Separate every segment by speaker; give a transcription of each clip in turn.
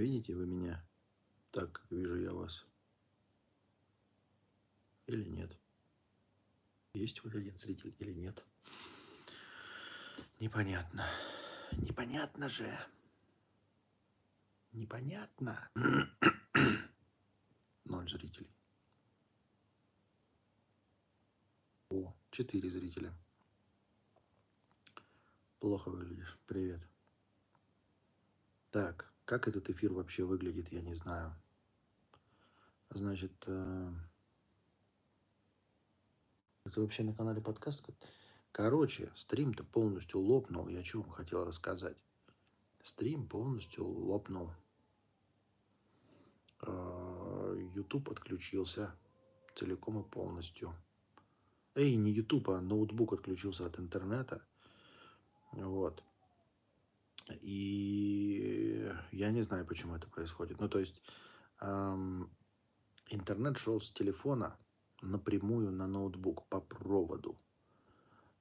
Speaker 1: Видите вы меня так, как вижу я вас? Или нет? Есть хоть один зритель или нет? Непонятно. Непонятно же. Непонятно. Ноль зрителей. О, четыре зрителя. Плохо выглядишь. Привет. Так, как этот эфир вообще выглядит, я не знаю. Значит, э, это вообще на канале подкаст? Короче, стрим-то полностью лопнул. Я что вам хотел рассказать? Стрим полностью лопнул. Э, YouTube отключился целиком и полностью. Эй, не YouTube, а ноутбук отключился от интернета. Вот. И я не знаю, почему это происходит. Ну, то есть эм, интернет шел с телефона напрямую на ноутбук по проводу.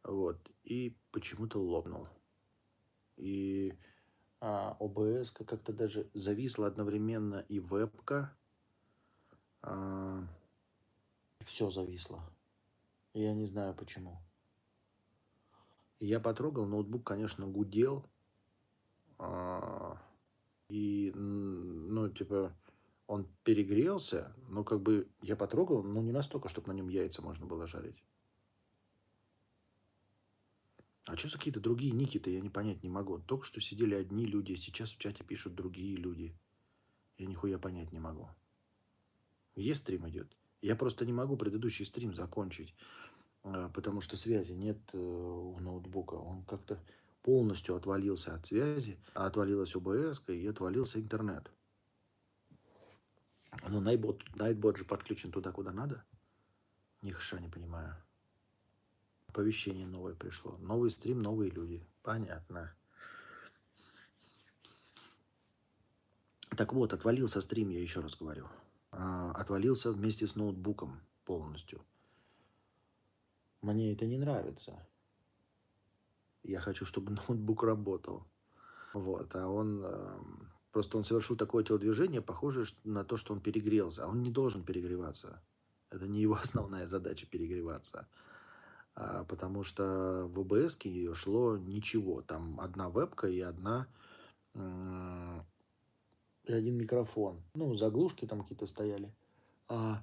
Speaker 1: Вот. И почему-то лопнул. И а, ОБС как-то даже зависла одновременно и вебка. А, все зависло. Я не знаю почему. Я потрогал, ноутбук, конечно, гудел. А, и, ну, типа, он перегрелся, но как бы я потрогал, но не настолько, чтобы на нем яйца можно было жарить. А что за какие-то другие ники-то, я не понять не могу. Только что сидели одни люди, сейчас в чате пишут другие люди. Я нихуя понять не могу. Есть стрим идет? Я просто не могу предыдущий стрим закончить, а, потому что связи нет э, у ноутбука. Он как-то полностью отвалился от связи, отвалилась ОБС и отвалился интернет. Ну, Найтбот, Найтбот же подключен туда, куда надо. Ни хша не понимаю. Оповещение новое пришло. Новый стрим, новые люди. Понятно. Так вот, отвалился стрим, я еще раз говорю. А, отвалился вместе с ноутбуком полностью. Мне это не нравится. Я хочу, чтобы ноутбук работал. Вот, а он... Эм, просто он совершил такое телодвижение, похоже на то, что он перегрелся. А он не должен перегреваться. Это не его основная задача перегреваться. А, потому что в ОБС шло ничего. Там одна вебка и одна... И один микрофон. Ну, заглушки там какие-то стояли. А...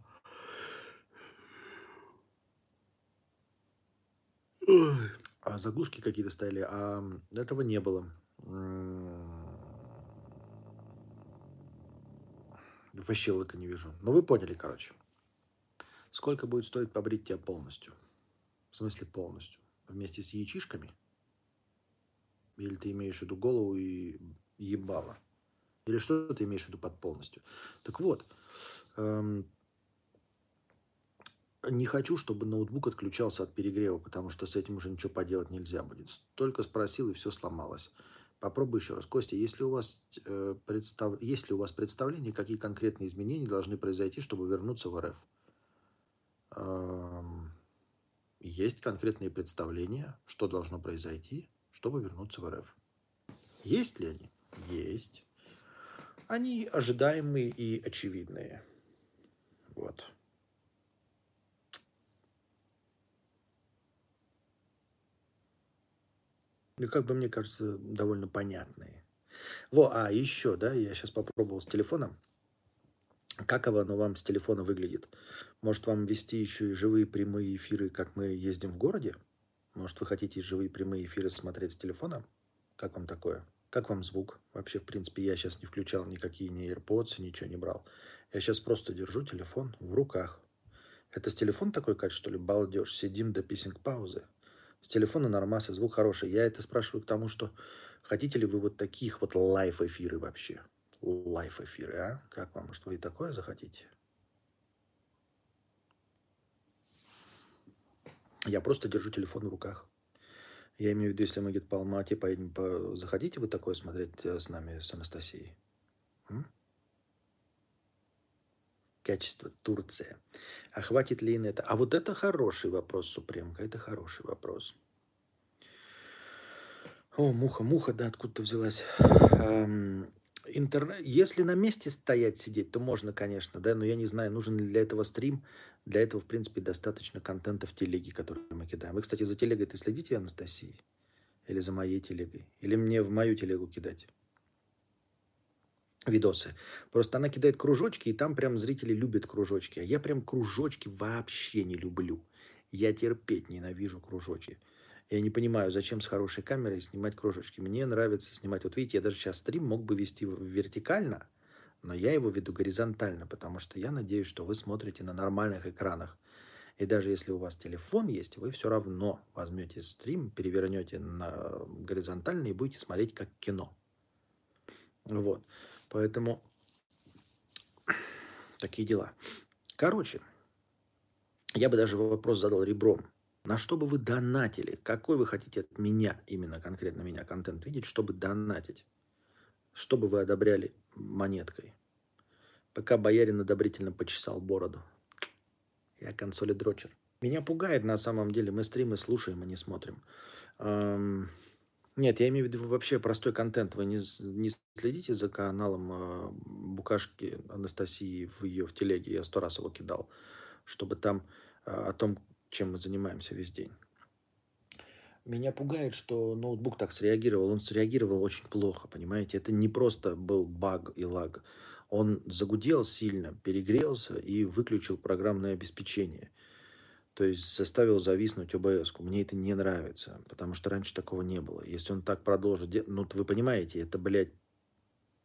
Speaker 1: а заглушки какие-то стояли, а этого не было. Вообще лыка не вижу. Но ну, вы поняли, короче. Сколько будет стоить побрить тебя полностью? В смысле полностью? Вместе с яичишками? Или ты имеешь в виду голову и ебало? Или что ты имеешь в виду под полностью? Так вот, эм, не хочу, чтобы ноутбук отключался от перегрева, потому что с этим уже ничего поделать нельзя будет. Только спросил, и все сломалось. Попробуй еще раз. Костя, есть ли у вас, э, представ... есть ли у вас представление, какие конкретные изменения должны произойти, чтобы вернуться в РФ? Эм... Есть конкретные представления, что должно произойти, чтобы вернуться в РФ. Есть ли они? Есть. Они ожидаемые и очевидные. Вот. Ну, как бы мне кажется, довольно понятные. Во, а еще, да, я сейчас попробовал с телефоном. Как оно вам с телефона выглядит? Может, вам вести еще и живые прямые эфиры, как мы ездим в городе? Может, вы хотите живые прямые эфиры смотреть с телефона? Как вам такое? Как вам звук? Вообще, в принципе, я сейчас не включал никакие ни AirPods, ничего не брал. Я сейчас просто держу телефон в руках. Это с телефон такой качество, что ли, балдеж? Сидим до писинг-паузы. С телефона нормасы, звук хороший. Я это спрашиваю к тому, что хотите ли вы вот таких вот лайф-эфиры вообще? Лайф-эфиры, а? Как вам? Может, вы и такое захотите? Я просто держу телефон в руках. Я имею в виду, если мы где-то по Алмате поедем, по... захотите вы такое смотреть э, с нами, с Анастасией? М? Качество Турция. А хватит ли это? А вот это хороший вопрос, Супремка. Это хороший вопрос. О, муха, муха, да, откуда-то взялась. Интернет, если на месте стоять, сидеть, то можно, конечно, да, но я не знаю, нужен ли для этого стрим. Для этого, в принципе, достаточно контента в телеге, который мы кидаем. Вы, кстати, за телегой-то следите, Анастасии? Или за моей телегой? Или мне в мою телегу кидать? Видосы. Просто она кидает кружочки, и там прям зрители любят кружочки. А я прям кружочки вообще не люблю. Я терпеть ненавижу кружочки. Я не понимаю, зачем с хорошей камерой снимать кружочки. Мне нравится снимать. Вот видите, я даже сейчас стрим мог бы вести вертикально, но я его веду горизонтально, потому что я надеюсь, что вы смотрите на нормальных экранах. И даже если у вас телефон есть, вы все равно возьмете стрим, перевернете на горизонтально и будете смотреть как кино. Вот. Поэтому такие дела. Короче, я бы даже вопрос задал ребром. На что бы вы донатили? Какой вы хотите от меня, именно конкретно меня, контент видеть, чтобы донатить? Что бы вы одобряли монеткой? Пока боярин одобрительно почесал бороду. Я консоли дрочер. Меня пугает на самом деле. Мы стримы слушаем, а не смотрим. Эм... Нет, я имею в виду вообще простой контент. Вы не, не следите за каналом э, Букашки Анастасии в ее в телеге. Я сто раз его кидал. Чтобы там э, о том, чем мы занимаемся весь день. Меня пугает, что ноутбук так среагировал. Он среагировал очень плохо, понимаете? Это не просто был баг и лаг. Он загудел сильно, перегрелся и выключил программное обеспечение. То есть заставил зависнуть ОБС. -ку. Мне это не нравится, потому что раньше такого не было. Если он так продолжит. Ну, вы понимаете, это, блядь,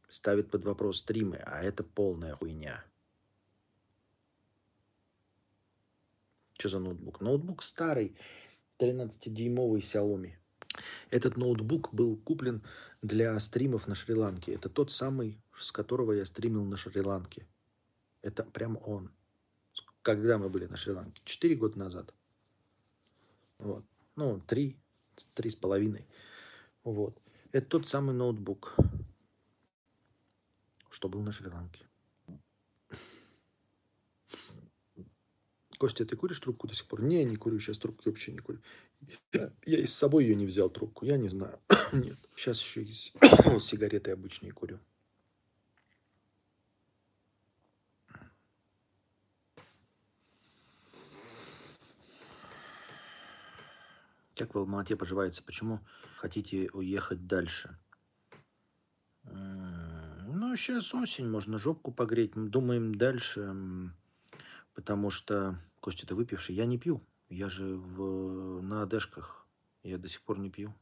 Speaker 1: ставит под вопрос стримы, а это полная хуйня. Что за ноутбук? Ноутбук старый, 13-дюймовый Xiaomi. Этот ноутбук был куплен для стримов на Шри-Ланке. Это тот самый, с которого я стримил на Шри-Ланке. Это прям он. Когда мы были на Шри-Ланке? Четыре года назад. Вот. Ну, три, три с половиной. Вот. Это тот самый ноутбук, что был на Шри-Ланке. Костя, ты куришь трубку до сих пор? Не, не курю, сейчас трубки вообще не курю. Я, я и с собой ее не взял трубку, я не знаю. Нет, сейчас еще и сигареты обычные курю. Как в Алмате поживается? Почему хотите уехать дальше? Ну, сейчас осень, можно жопку погреть. Думаем дальше, потому что Костя, ты выпивший? Я не пью. Я же в, на одежках. Я до сих пор не пью.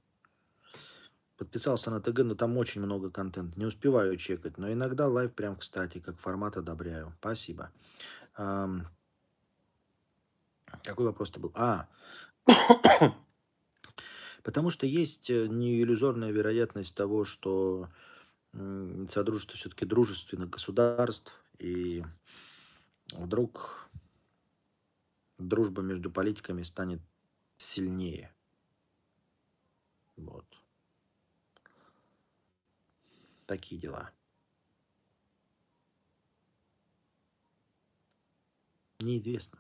Speaker 1: Подписался на ТГ, но там очень много контента. Не успеваю чекать. Но иногда live прям, кстати, как формат одобряю. Спасибо. Эм... Какой вопрос-то был? А, потому что есть э, неиллюзорная вероятность того, что Содружество все-таки дружественных государств, и вдруг дружба между политиками станет сильнее. Вот. Такие дела. Неизвестно.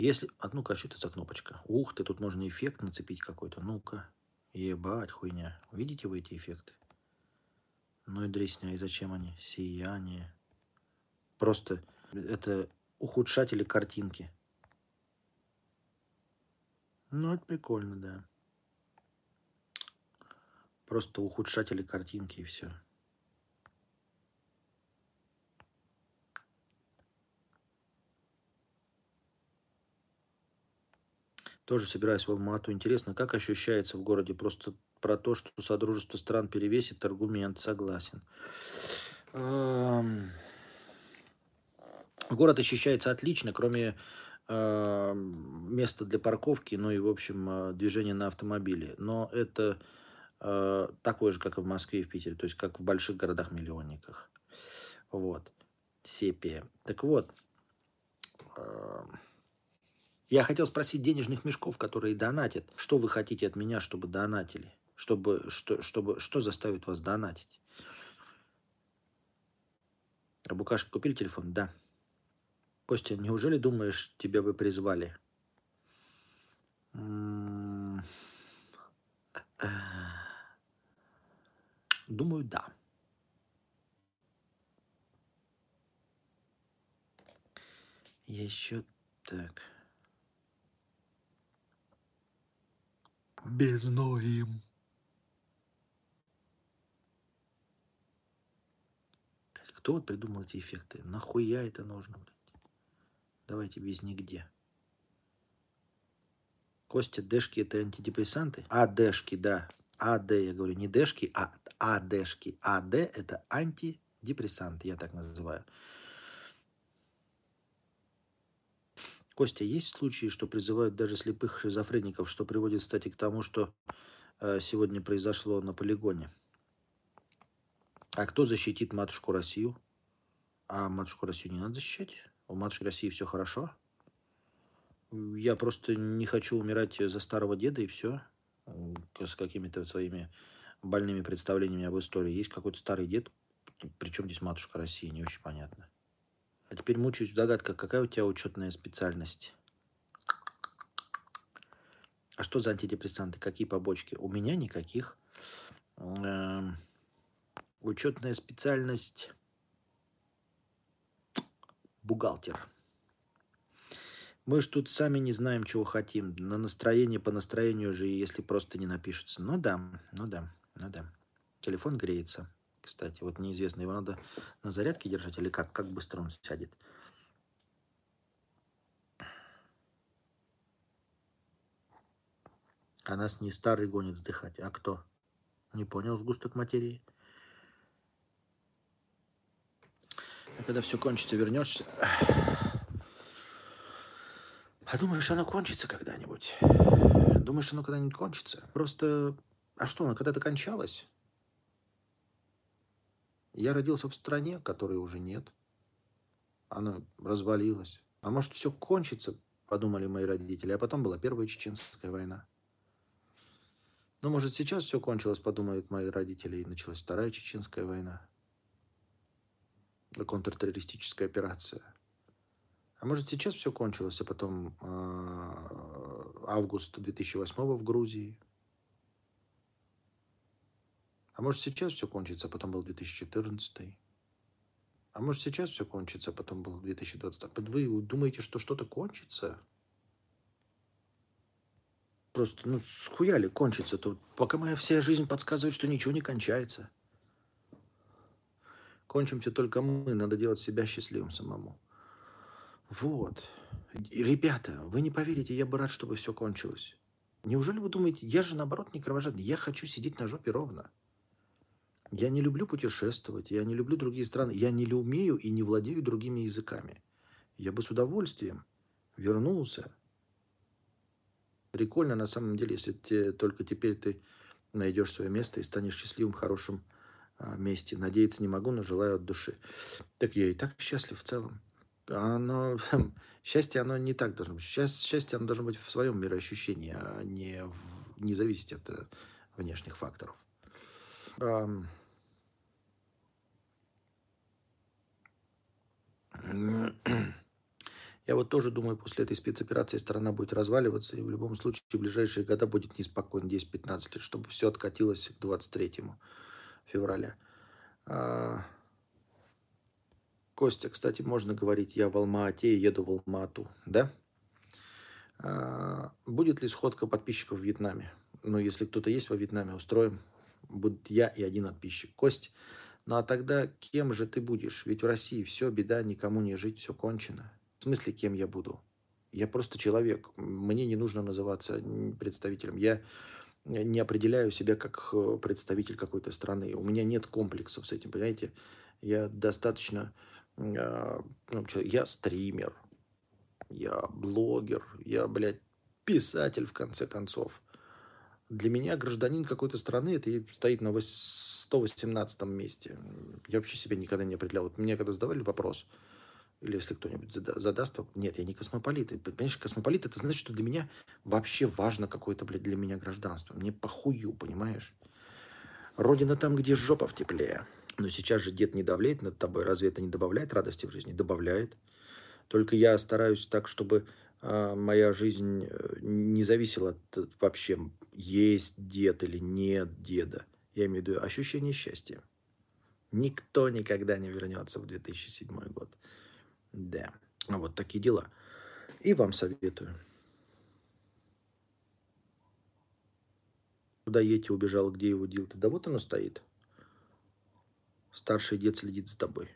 Speaker 1: Если... А ну-ка, что это за кнопочка? Ух ты, тут можно эффект нацепить какой-то. Ну-ка. Ебать, хуйня. Видите вы эти эффекты? Ну и дресня. И зачем они? Сияние. Просто это ухудшатели картинки. Ну, это прикольно, да. Просто ухудшатели картинки и все. Тоже собираюсь в Алмату. Интересно, как ощущается в городе? Просто про то, что Содружество стран перевесит аргумент. Согласен. Город ощущается отлично, кроме э, места для парковки, ну и, в общем, э, движения на автомобиле. Но это э, такое же, как и в Москве и в Питере, то есть как в больших городах-миллионниках. Вот. Сепия. Так вот, э, я хотел спросить денежных мешков, которые донатят. Что вы хотите от меня, чтобы донатили? Чтобы, что, чтобы, что заставит вас донатить? А Букашка купили телефон? Да. Костя, неужели думаешь, тебя бы призвали? Думаю, да. Еще так. Безноим. Кто вот придумал эти эффекты? Нахуя это нужно, блядь? Давайте без нигде. Костя, дэшки это антидепрессанты? А, дэшки, да. АД, я говорю, не дэшки, а АДшки. АД это антидепрессанты, я так называю. Костя, есть случаи, что призывают даже слепых шизофреников, что приводит, кстати, к тому, что э, сегодня произошло на полигоне? А кто защитит матушку Россию? А матушку Россию не надо защищать? У матушки России все хорошо? Я просто не хочу умирать за старого деда и все. С какими-то своими больными представлениями об истории. Есть какой-то старый дед, причем здесь матушка России, не очень понятно. А теперь мучаюсь в догадках, какая у тебя учетная специальность? А что за антидепрессанты? Какие побочки? У меня никаких. Эм, учетная специальность бухгалтер. Мы же тут сами не знаем, чего хотим. На настроение по настроению же, если просто не напишется. Ну да, ну да, ну да. Телефон греется. Кстати, вот неизвестно, его надо на зарядке держать или как? Как быстро он сядет? А нас не старый гонит вздыхать, а кто? Не понял сгусток материи? А когда все кончится, вернешься. А думаешь, оно кончится когда-нибудь? Думаешь, оно когда-нибудь кончится? Просто, а что, оно когда-то кончалось? Я родился в стране, которой уже нет. Она развалилась. А может, все кончится, подумали мои родители. А потом была Первая Чеченская война. Ну, может, сейчас все кончилось, подумают мои родители, и началась Вторая Чеченская война. Контртеррористическая операция. А может, сейчас все кончилось, а потом э, август 2008 в Грузии – а может сейчас все кончится, а потом был 2014. А может сейчас все кончится, а потом был 2020. Вы думаете, что что-то кончится? Просто, ну, схуяли кончится. То пока моя вся жизнь подсказывает, что ничего не кончается. Кончимся только мы. Надо делать себя счастливым самому. Вот. Ребята, вы не поверите, я бы рад, чтобы все кончилось. Неужели вы думаете, я же наоборот не кровожадный, я хочу сидеть на жопе ровно. Я не люблю путешествовать, я не люблю другие страны, я не умею и не владею другими языками. Я бы с удовольствием вернулся. Прикольно на самом деле, если те, только теперь ты найдешь свое место и станешь счастливым, хорошим а, месте. Надеяться не могу, но желаю от души. Так я и так счастлив в целом. Оно, счастье, оно не так должно быть. Счастье, счастье оно должно быть в своем мироощущении, а не, в, не зависеть от э, внешних факторов. Я вот тоже думаю, после этой спецоперации страна будет разваливаться, и в любом случае в ближайшие года будет неспокойно, 10-15 лет, чтобы все откатилось к 23 февраля. А... Костя, кстати, можно говорить, я в Алма-Ате еду в Алма-Ату, да? А... Будет ли сходка подписчиков в Вьетнаме? Ну, если кто-то есть во Вьетнаме, устроим. Будет я и один подписчик. Кость, ну а тогда кем же ты будешь? Ведь в России все, беда, никому не жить, все кончено. В смысле, кем я буду? Я просто человек. Мне не нужно называться представителем. Я не определяю себя как э, представитель какой-то страны. У меня нет комплексов с этим, понимаете? Я достаточно... Э, ну, я стример, я блогер, я, блядь, писатель, в конце концов. Для меня гражданин какой-то страны это стоит на 118 месте. Я вообще себя никогда не определял. Вот меня когда задавали вопрос, или если кто-нибудь задаст, то нет, я не космополит. Понимаешь, космополит это значит, что для меня вообще важно какое-то, блядь, для меня гражданство. Мне похую, понимаешь? Родина там, где жопа в тепле. Но сейчас же дед не давляет над тобой. Разве это не добавляет радости в жизни? Добавляет. Только я стараюсь так, чтобы э, моя жизнь э, не зависела от вообще есть дед или нет деда. Я имею в виду ощущение счастья. Никто никогда не вернется в 2007 год. Да, вот такие дела. И вам советую. Куда Ети убежал, где его дил-то? Да вот оно стоит. Старший дед следит за тобой.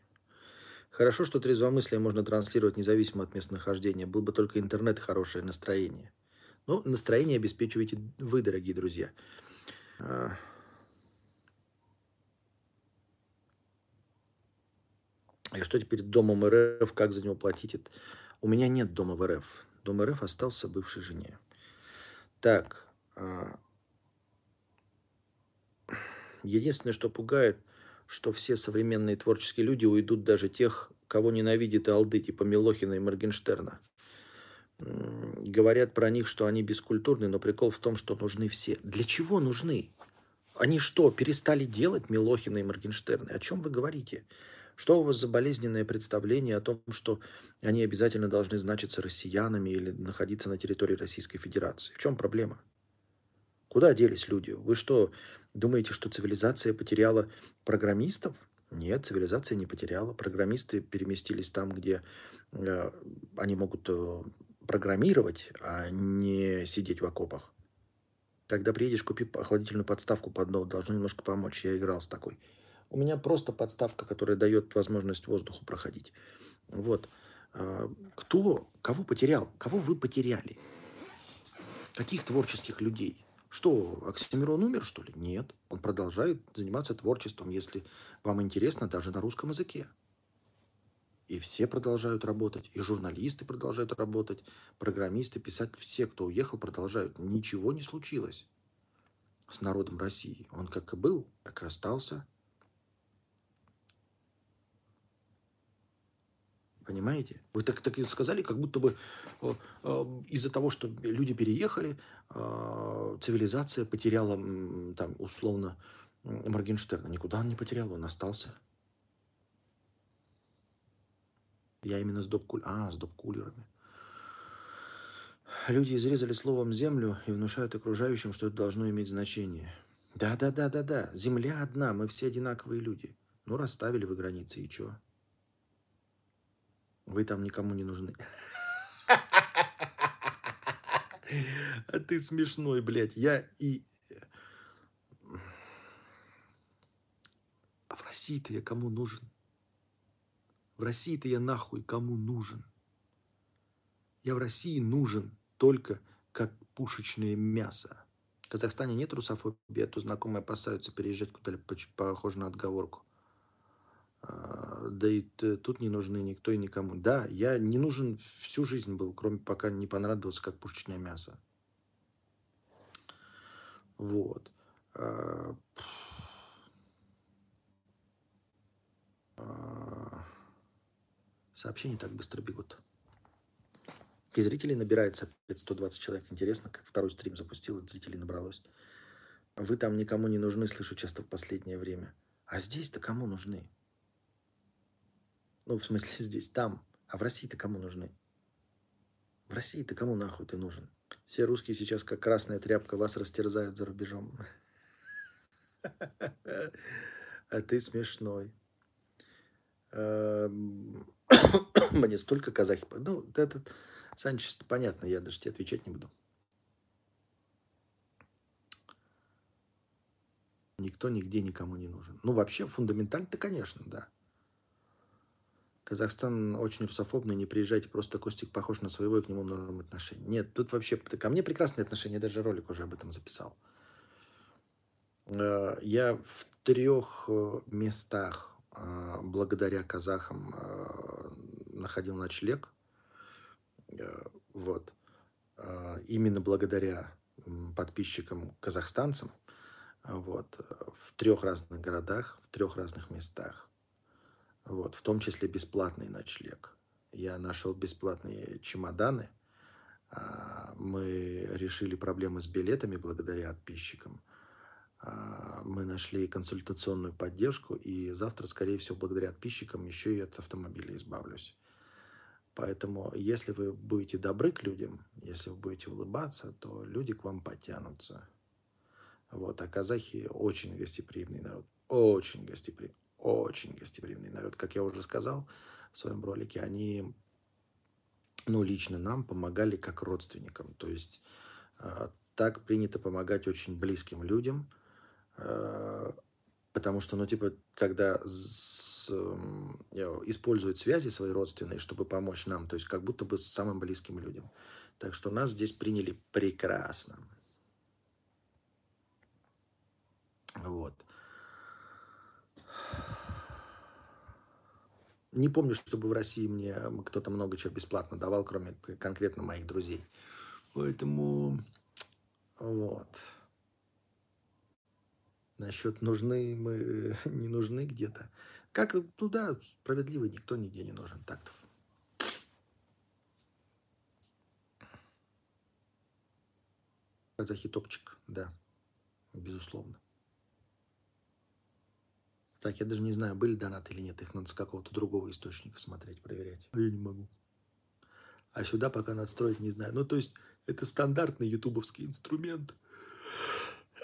Speaker 1: Хорошо, что трезвомыслие можно транслировать независимо от местонахождения. Был бы только интернет хорошее настроение. Ну, настроение обеспечиваете вы, дорогие друзья. А. И что теперь домом РФ, как за него платить? У меня нет дома в РФ. Дом РФ остался бывшей жене. Так. А. Единственное, что пугает, что все современные творческие люди уйдут даже тех, кого ненавидит Алды, типа Милохина и Моргенштерна. Говорят про них, что они бескультурны, но прикол в том, что нужны все. Для чего нужны? Они что, перестали делать Милохина и Моргенштерны? О чем вы говорите? Что у вас за болезненное представление о том, что они обязательно должны значиться россиянами или находиться на территории Российской Федерации? В чем проблема? Куда делись люди? Вы что, думаете, что цивилизация потеряла программистов? Нет, цивилизация не потеряла. Программисты переместились там, где э, они могут э, программировать, а не сидеть в окопах. Когда приедешь, купи охладительную подставку под ноут, должно немножко помочь. Я играл с такой. У меня просто подставка, которая дает возможность воздуху проходить. Вот. А, кто, кого потерял? Кого вы потеряли? Каких творческих людей? Что, Оксимирон умер, что ли? Нет. Он продолжает заниматься творчеством, если вам интересно, даже на русском языке. И все продолжают работать, и журналисты продолжают работать, программисты, писатели, все, кто уехал, продолжают. Ничего не случилось с народом России. Он как и был, так и остался. Понимаете? Вы так, так и сказали, как будто бы э, э, из-за того, что люди переехали, э, цивилизация потеряла, там, условно, Моргенштерна. Никуда он не потерял, он остался. Я именно с доп А, с доп-кулерами. Люди изрезали словом землю и внушают окружающим, что это должно иметь значение. Да-да-да-да-да. Земля одна, мы все одинаковые люди. Ну, расставили вы границы, и чё? Вы там никому не нужны. А ты смешной, блядь. Я и... А в России-то я кому нужен? В России-то я нахуй кому нужен? Я в России нужен только как пушечное мясо. В Казахстане нет русофобии, а то знакомые опасаются переезжать куда-либо похоже на отговорку. А, да и тут не нужны никто и никому. Да, я не нужен всю жизнь был, кроме пока не понравился как пушечное мясо. Вот. А, сообщения так быстро бегут. И зрителей набирается 120 человек. Интересно, как второй стрим запустил, и зрителей набралось. Вы там никому не нужны, слышу часто в последнее время. А здесь-то кому нужны? Ну, в смысле, здесь, там. А в России-то кому нужны? В России-то кому нахуй ты нужен? Все русские сейчас, как красная тряпка, вас растерзают за рубежом. А ты смешной. Мне столько казахи... Ну, это, Санчес, понятно, я даже тебе отвечать не буду. Никто нигде никому не нужен. Ну, вообще, фундаментально-то, конечно, да. Казахстан очень русофобный, не приезжайте, просто Костик похож на своего, и к нему норм отношений. Нет, тут вообще ко мне прекрасные отношения, я даже ролик уже об этом записал. Э, я в трех э, местах благодаря казахам находил ночлег. Вот. Именно благодаря подписчикам казахстанцам. Вот. В трех разных городах, в трех разных местах. Вот, в том числе бесплатный ночлег. Я нашел бесплатные чемоданы. А, мы решили проблемы с билетами благодаря подписчикам. А, мы нашли консультационную поддержку. И завтра, скорее всего, благодаря подписчикам еще и от автомобиля избавлюсь. Поэтому, если вы будете добры к людям, если вы будете улыбаться, то люди к вам потянутся. Вот, а казахи очень гостеприимный народ. Очень гостеприимный. Очень гостеприимный народ. Как я уже сказал в своем ролике, они, ну, лично нам помогали как родственникам. То есть э, так принято помогать очень близким людям, потому что, ну, типа, когда с, э, используют связи свои родственные, чтобы помочь нам, то есть как будто бы с самым близким людям. Так что нас здесь приняли прекрасно. Вот. Не помню, чтобы в России мне кто-то много чего бесплатно давал, кроме конкретно моих друзей. Поэтому вот. Насчет нужны мы, не нужны где-то. Как, ну да, справедливо никто нигде не нужен. Так-то. Казахи топчик, да, безусловно. Так, я даже не знаю, были донаты или нет. Их надо с какого-то другого источника смотреть, проверять. А я не могу. А сюда пока надстроить не знаю. Ну, то есть, это стандартный ютубовский инструмент.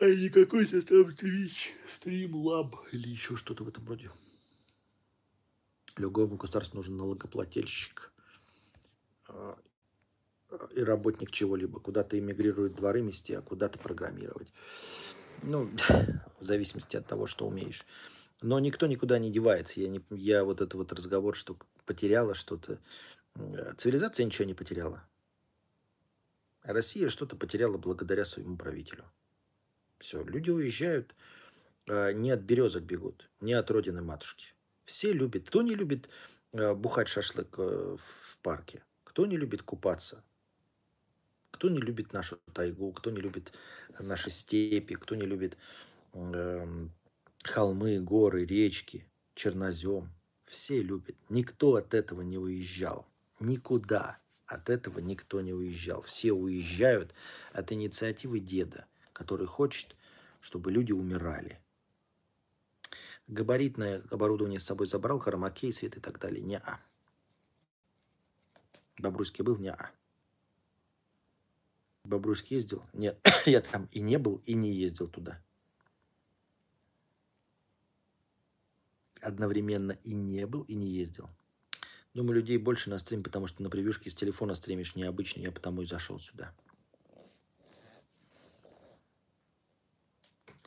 Speaker 1: А не какой-то там Twitch, Streamlab или еще что-то в этом роде. Любому государству нужен налогоплательщик а, и работник чего-либо. Куда-то эмигрирует дворы мести, а куда-то программировать. Ну, в зависимости от того, что умеешь. Но никто никуда не девается. Я, не, я вот этот вот разговор, что потеряла что-то. Цивилизация ничего не потеряла. Россия что-то потеряла благодаря своему правителю. Все, люди уезжают, а, не от березок бегут, не от родины матушки. Все любят. Кто не любит а, бухать шашлык э, в парке? Кто не любит купаться? Кто не любит нашу тайгу? Кто не любит наши степи? Кто не любит эм, холмы, горы, речки, чернозем. Все любят. Никто от этого не уезжал. Никуда от этого никто не уезжал. Все уезжают от инициативы деда, который хочет, чтобы люди умирали. Габаритное оборудование с собой забрал, хромакей, свет и так далее. Не-а. Бобруйский был? Не-а. Бобруйский ездил? Нет, я там и не был, и не ездил туда. одновременно и не был, и не ездил. Думаю, людей больше на стрим, потому что на превьюшке с телефона стримишь необычно. Я потому и зашел сюда.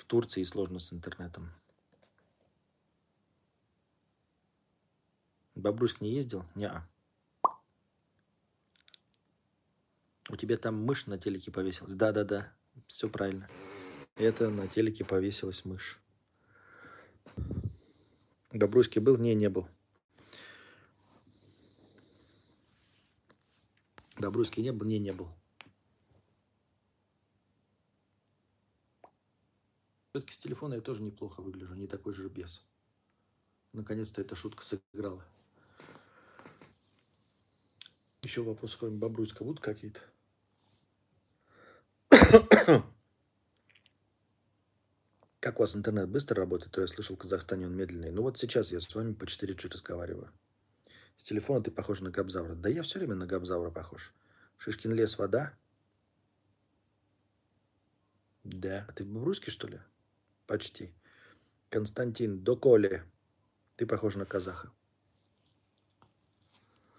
Speaker 1: В Турции сложно с интернетом. Бобруйск не ездил? Неа. У тебя там мышь на телеке повесилась? Да-да-да, все правильно. Это на телеке повесилась мышь. Добруйский был? Не, не был. Добруйский не был? Не, не был. Все-таки с телефона я тоже неплохо выгляжу, не такой же без. Наконец-то эта шутка сыграла. Еще вопросы, кроме Бобруйска, будут какие-то? Как у вас интернет быстро работает? То я слышал, в Казахстане он медленный. Ну вот сейчас я с вами по 4G разговариваю. С телефона ты похож на Габзавра. Да я все время на Габзавра похож. Шишкин лес, вода? Да. А ты в Бобруйске, что ли? Почти. Константин, доколе. Ты похож на казаха.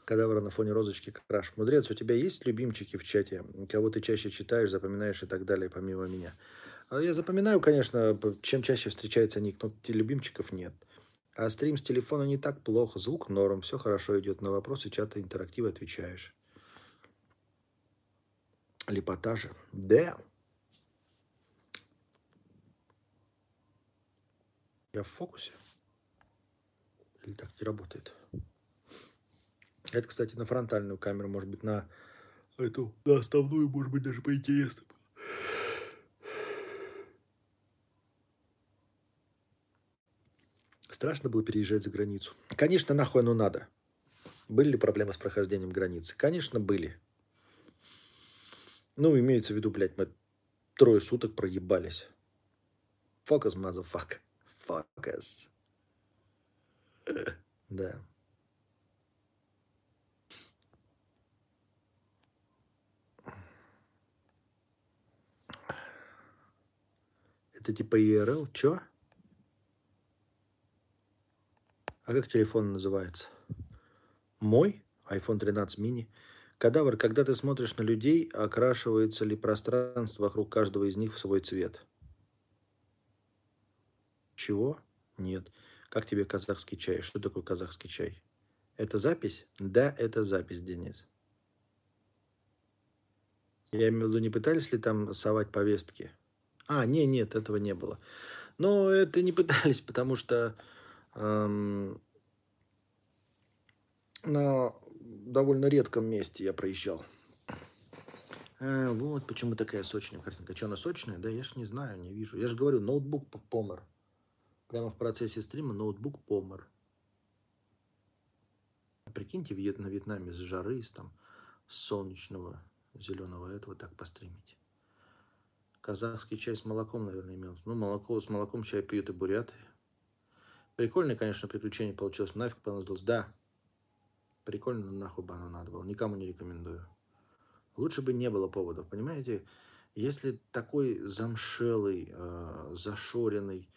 Speaker 1: Кадавра на фоне розочки краш. Мудрец, у тебя есть любимчики в чате? Кого ты чаще читаешь, запоминаешь и так далее, помимо меня? А я запоминаю, конечно, чем чаще встречается ник, но любимчиков нет. А стрим с телефона не так плохо, звук норм, все хорошо идет. На вопросы чата интерактива отвечаешь. Лепотажи. Да. Я в фокусе? Или так не работает? Это, кстати, на фронтальную камеру, может быть, на эту, на основную, может быть, даже поинтересно Страшно было переезжать за границу. Конечно, нахуй оно надо. Были ли проблемы с прохождением границы? Конечно, были. Ну, имеется в виду, блядь, мы трое суток проебались. Фокус, motherfucker. Фокус. Да. Это типа ИРЛ? Чё? А как телефон называется? Мой iPhone 13 mini. Кадавр, когда ты смотришь на людей, окрашивается ли пространство вокруг каждого из них в свой цвет? Чего? Нет. Как тебе казахский чай? Что такое казахский чай? Это запись? Да, это запись, Денис. Я имею в виду, не пытались ли там совать повестки? А, не, нет, этого не было. Но это не пытались, потому что эм, на довольно редком месте я проезжал. А, вот почему такая сочная картинка. Что, она сочная? Да я ж не знаю, не вижу. Я же говорю, ноутбук помер. Прямо в процессе стрима ноутбук помер. Прикиньте, на Вьетнаме с жары, с, там, солнечного зеленого этого так постримить. Казахский чай с молоком, наверное, имел. Ну, молоко с молоком чай пьют и буряты. Прикольное, конечно, приключение получилось. Нафиг понадобилось. Да, прикольно, но нахуй бы оно надо было. Никому не рекомендую. Лучше бы не было поводов, понимаете? Если такой замшелый, э, зашоренный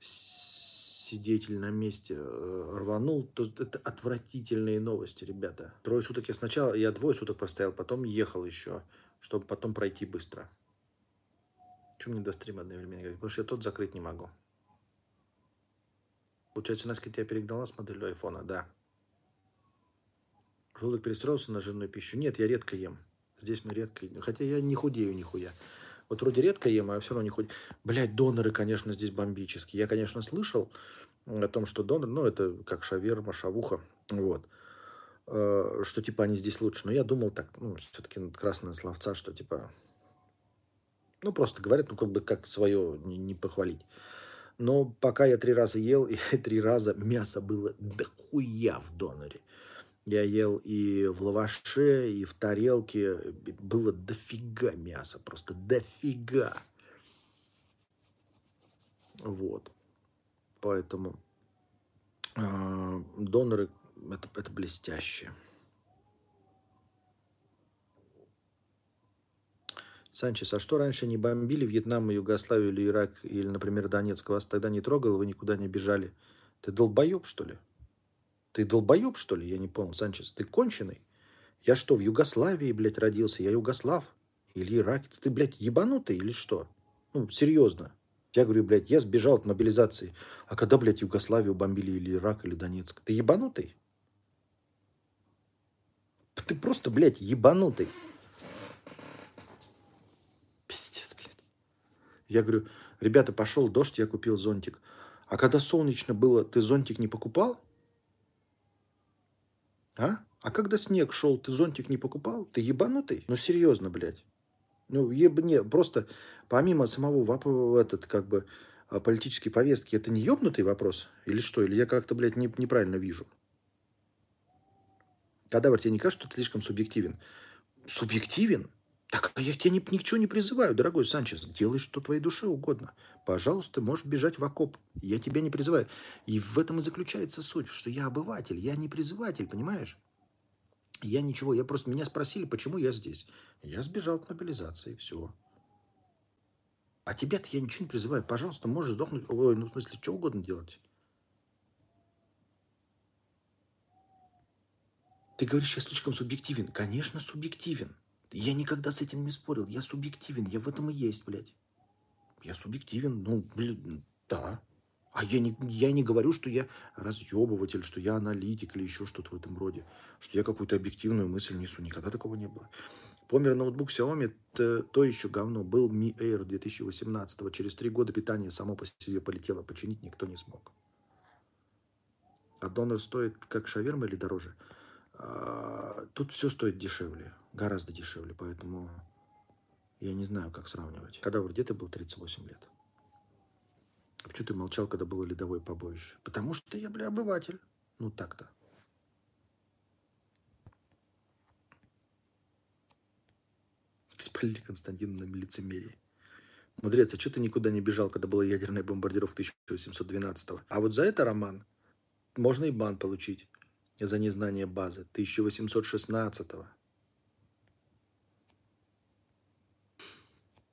Speaker 1: сидетель на месте э, рванул, то это отвратительные новости, ребята. Трое суток я сначала, я двое суток простоял, потом ехал еще, чтобы потом пройти быстро. Чем мне до стрима одновременно говорить? Потому что я тот закрыть не могу. Получается, Наска тебя перегнала с моделью айфона, да. Желудок перестроился на жирную пищу. Нет, я редко ем. Здесь мы редко Хотя я не худею нихуя. Вот вроде редко ем, а все равно не худею. Блять, доноры, конечно, здесь бомбические. Я, конечно, слышал о том, что донор, ну, это как шаверма, шавуха, вот. Э, что, типа, они здесь лучше. Но я думал так, ну, все-таки красные словца, что, типа, ну, просто говорят, ну, как бы, как свое не, не похвалить. Но пока я три раза ел, и три раза мясо было дохуя в доноре. Я ел и в лаваше, и в тарелке. Было дофига мяса, просто дофига. Вот. Поэтому э, доноры это, это блестяще. Санчес, а что раньше не бомбили Вьетнам, Югославию или Ирак, или, например, Донецк? Вас тогда не трогало, вы никуда не бежали? Ты долбоеб, что ли? Ты долбоеб, что ли? Я не понял, Санчес. Ты конченый? Я что, в Югославии, блядь, родился? Я югослав? Или иракец? Ты, блядь, ебанутый или что? Ну, серьезно. Я говорю, блядь, я сбежал от мобилизации. А когда, блядь, Югославию бомбили или Ирак, или Донецк? Ты ебанутый? Ты просто, блядь, ебанутый. Пиздец, блядь. Я говорю, ребята, пошел дождь, я купил зонтик. А когда солнечно было, ты зонтик не покупал? А? А когда снег шел, ты зонтик не покупал? Ты ебанутый? Ну, серьезно, блядь. Ну, ебне, просто помимо самого вопроса, этот, как бы, а, политической повестки, это не ебнутый вопрос? Или что? Или я как-то, блядь, не, неправильно вижу? Кадавр, тебе не кажется, что ты слишком субъективен? Субъективен? Так я тебя ни, ничего не призываю, дорогой Санчес. Делай, что твоей душе угодно. Пожалуйста, можешь бежать в окоп. Я тебя не призываю. И в этом и заключается суть, что я обыватель, я не призыватель, понимаешь? Я ничего, я просто меня спросили, почему я здесь. Я сбежал от мобилизации, все. А тебя-то я ничего не призываю. Пожалуйста, можешь сдохнуть. Ой, ну в смысле, что угодно делать. Ты говоришь, я слишком субъективен. Конечно, субъективен. Я никогда с этим не спорил. Я субъективен. Я в этом и есть, блядь. Я субъективен. Ну, блин, да. А я не, я не говорю, что я разъебыватель, что я аналитик или еще что-то в этом роде. Что я какую-то объективную мысль несу. Никогда такого не было. Помер ноутбук Xiaomi, то, то еще говно. Был Mi Air 2018 Через три года питание само по себе полетело. Починить никто не смог. А донор стоит как шаверма или дороже? А, тут все стоит дешевле. Гораздо дешевле. Поэтому я не знаю, как сравнивать. Когда где ты был 38 лет? А почему ты молчал, когда было ледовое побоище? Потому что я, бля, обыватель. Ну так-то. Спалили Константина на лицемерии. Мудрец, а что ты никуда не бежал, когда была ядерная бомбардировка 1812 -го? А вот за это, Роман, можно и бан получить за незнание базы 1816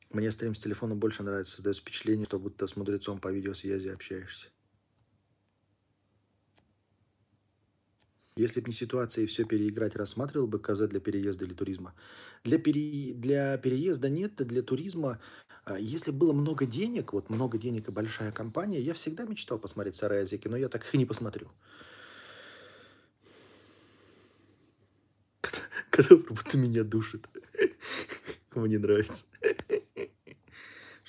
Speaker 1: Мне стрим с телефона больше нравится. Создается впечатление, что будто с мудрецом по видеосвязи общаешься. Если бы не ситуация и все переиграть, рассматривал бы КЗ для переезда или туризма? Для, пере... для переезда нет, для туризма, а, если было много денег, вот много денег и большая компания, я всегда мечтал посмотреть Сараязики, но я так их и не посмотрю. Когда будто меня душит. Мне нравится.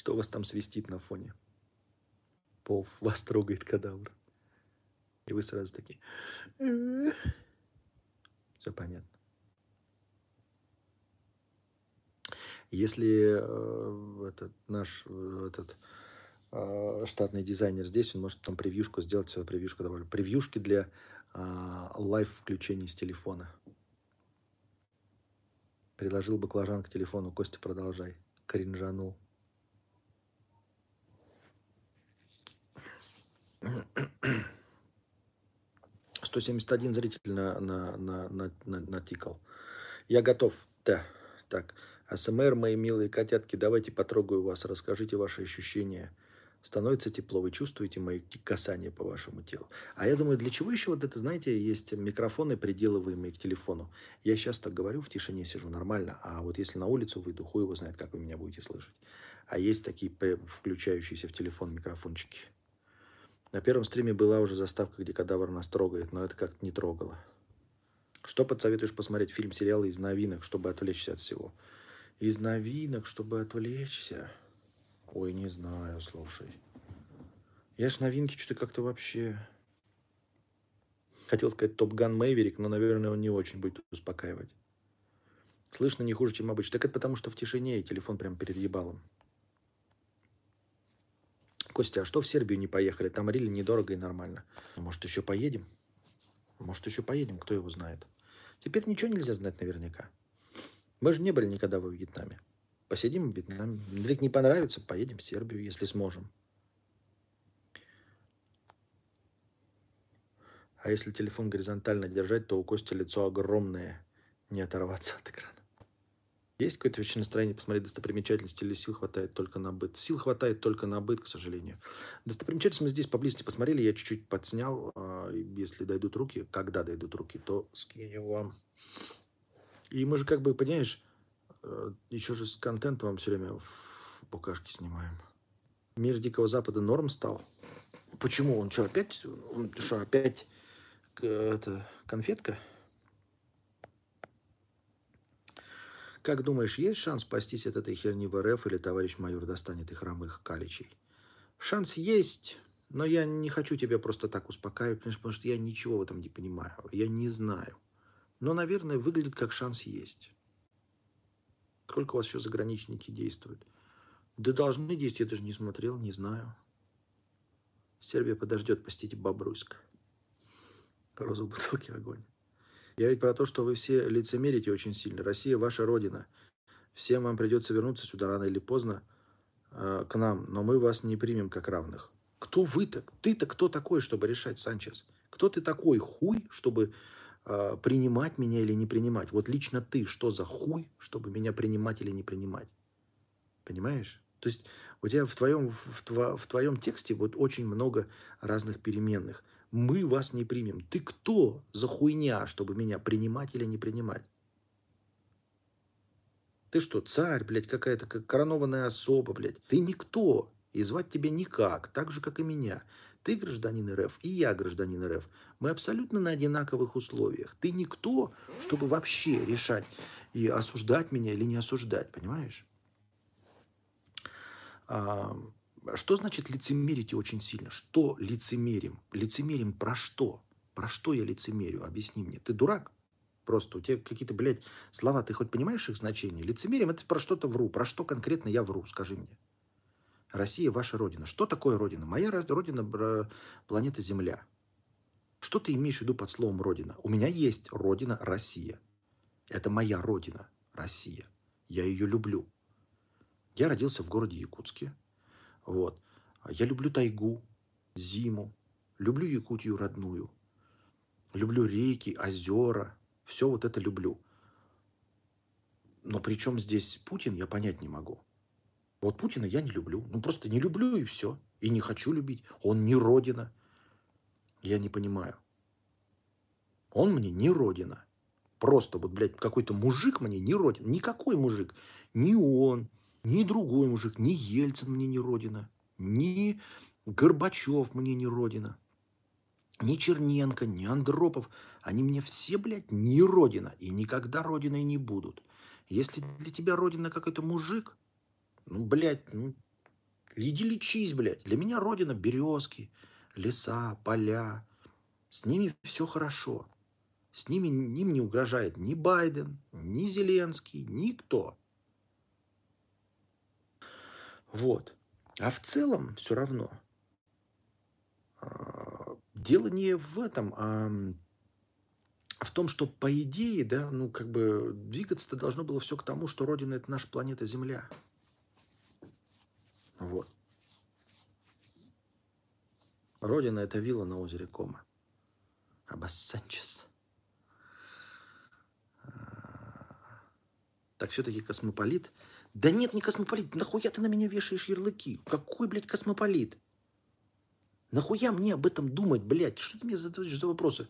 Speaker 1: Что вас там свистит на фоне? Пов, вас трогает кадавр. И вы сразу такие... Все понятно. Если э, этот наш э, этот э, штатный дизайнер здесь, он может там превьюшку сделать, сюда превьюшку добавлю. Превьюшки для live включений с телефона. Приложил баклажан к телефону. Костя, продолжай. Кринжанул. 171 зритель на, на, на, на, на, натикал. Я готов. Да. Так. АСМР, мои милые котятки, давайте потрогаю вас. Расскажите ваши ощущения. Становится тепло, вы чувствуете мои касания по вашему телу. А я думаю, для чего еще вот это, знаете, есть микрофоны, приделываемые к телефону. Я сейчас так говорю, в тишине сижу нормально, а вот если на улицу выйду, хуй его знает, как вы меня будете слышать. А есть такие включающиеся в телефон микрофончики. На первом стриме была уже заставка, где кадавр нас трогает, но это как-то не трогало. Что подсоветуешь посмотреть фильм, сериалы из новинок, чтобы отвлечься от всего? Из новинок, чтобы отвлечься? Ой, не знаю, слушай. Я ж новинки что-то как-то вообще... Хотел сказать Топ Ган Мэйверик, но, наверное, он не очень будет успокаивать. Слышно не хуже, чем обычно. Так это потому, что в тишине и телефон прям перед ебалом. Костя, а что в Сербию не поехали? Там рили недорого и нормально. Может, еще поедем? Может, еще поедем, кто его знает. Теперь ничего нельзя знать наверняка. Мы же не были никогда во Вьетнаме. Посидим в Вьетнаме. Вдруг не понравится, поедем в Сербию, если сможем. А если телефон горизонтально держать, то у Кости лицо огромное. Не оторваться от экрана. Есть какое-то вообще настроение посмотреть достопримечательности или сил хватает только на быт? Сил хватает только на быт, к сожалению. Достопримечательности мы здесь поблизости посмотрели, я чуть-чуть подснял. А, если дойдут руки, когда дойдут руки, то скинем вам. И мы же как бы, понимаешь, э, еще же с контентом вам все время в букашки снимаем. Мир Дикого Запада норм стал. Почему? Он что, опять? Он что, опять это, конфетка? Как думаешь, есть шанс спастись от этой херни в РФ или товарищ майор достанет их рамых каличей? Шанс есть, но я не хочу тебя просто так успокаивать, потому что я ничего в этом не понимаю. Я не знаю. Но, наверное, выглядит как шанс есть. Сколько у вас еще заграничники действуют? Да должны действовать, я даже не смотрел, не знаю. Сербия подождет, простите, Бобруйск. Роза в бутылке огонь. Я ведь про то, что вы все лицемерите очень сильно. Россия ваша родина. Всем вам придется вернуться сюда рано или поздно э, к нам, но мы вас не примем как равных. Кто вы-то? Ты-то кто такой, чтобы решать, Санчес? Кто ты такой хуй, чтобы э, принимать меня или не принимать? Вот лично ты, что за хуй, чтобы меня принимать или не принимать? Понимаешь? То есть у тебя в твоем, в, в твоем тексте вот очень много разных переменных мы вас не примем. Ты кто за хуйня, чтобы меня принимать или не принимать? Ты что, царь, блядь, какая-то как коронованная особа, блядь? Ты никто, и звать тебя никак, так же, как и меня. Ты гражданин РФ, и я гражданин РФ. Мы абсолютно на одинаковых условиях. Ты никто, чтобы вообще решать и осуждать меня или не осуждать, понимаешь? Что значит лицемерите очень сильно? Что лицемерим? Лицемерим про что? Про что я лицемерю? Объясни мне. Ты дурак? Просто у тебя какие-то, блядь, слова, ты хоть понимаешь их значение? Лицемерием это про что-то вру. Про что конкретно я вру? Скажи мне. Россия ваша родина. Что такое родина? Моя родина – планета Земля. Что ты имеешь в виду под словом родина? У меня есть родина Россия. Это моя родина Россия. Я ее люблю. Я родился в городе Якутске. Вот. Я люблю тайгу, зиму, люблю Якутию родную, люблю реки, озера, все вот это люблю. Но при чем здесь Путин, я понять не могу. Вот Путина я не люблю. Ну, просто не люблю и все. И не хочу любить. Он не родина. Я не понимаю. Он мне не родина. Просто вот, блядь, какой-то мужик мне не родина. Никакой мужик. Ни он, ни другой мужик, ни Ельцин мне не родина. Ни Горбачев мне не родина. Ни Черненко, ни Андропов. Они мне все, блядь, не родина. И никогда родиной не будут. Если для тебя родина какой-то мужик, ну, блядь, ну, иди лечись, блядь. Для меня родина березки, леса, поля. С ними все хорошо. С ними им не угрожает ни Байден, ни Зеленский, никто. Вот. А в целом все равно а, дело не в этом, а в том, что по идее, да, ну как бы двигаться-то должно было все к тому, что Родина это наша планета Земля. Вот. Родина это вилла на озере Кома. Абассанчес. Так все-таки космополит? Да нет, не космополит. Нахуя ты на меня вешаешь ярлыки? Какой, блядь, космополит? Нахуя мне об этом думать, блядь? Что ты мне задаешь за вопросы?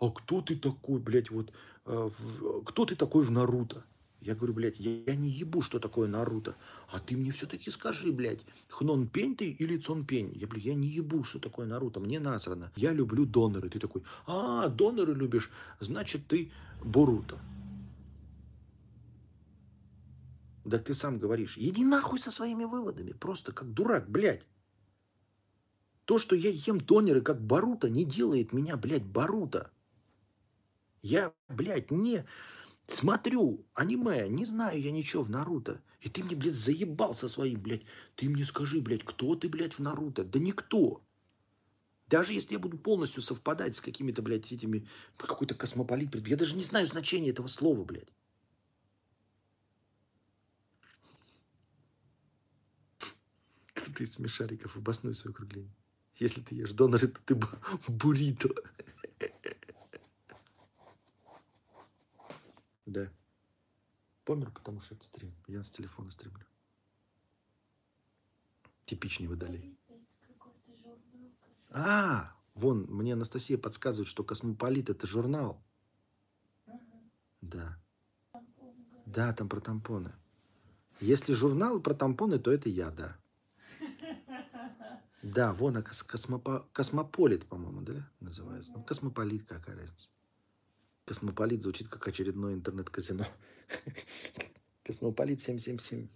Speaker 1: А кто ты такой, блядь, вот... Э, в, кто ты такой в Наруто? Я говорю, блядь, я, я не ебу, что такое Наруто. А ты мне все-таки скажи, блядь, Хнон Пень ты или Цон Пень? Я, блядь, я не ебу, что такое Наруто. Мне насрано. Я люблю доноры. Ты такой, а, доноры любишь, значит, ты Боруто. Да ты сам говоришь, иди нахуй со своими выводами. Просто как дурак, блядь. То, что я ем донеры как Барута, не делает меня, блядь, Барута. Я, блядь, не смотрю аниме, не знаю я ничего в Наруто. И ты мне, блядь, заебал со своим, блядь. Ты мне скажи, блядь, кто ты, блядь, в Наруто? Да никто. Даже если я буду полностью совпадать с какими-то, блядь, этими, какой-то космополит, я даже не знаю значения этого слова, блядь. ты из смешариков, обоснуй свое округление. Если ты ешь доноры, то ты буррито. Да. Помер, потому что это стрим. Я с телефона стримлю. Типичный водолей. А, вон, мне Анастасия подсказывает, что Космополит это журнал. Да. Да, там про тампоны. Если журнал про тампоны, то это я, да. Да, вон, а космопо... космополит, по-моему, да, называется? Ну, космополит, какая разница. Космополит звучит как очередное интернет-казино. Космополит 777.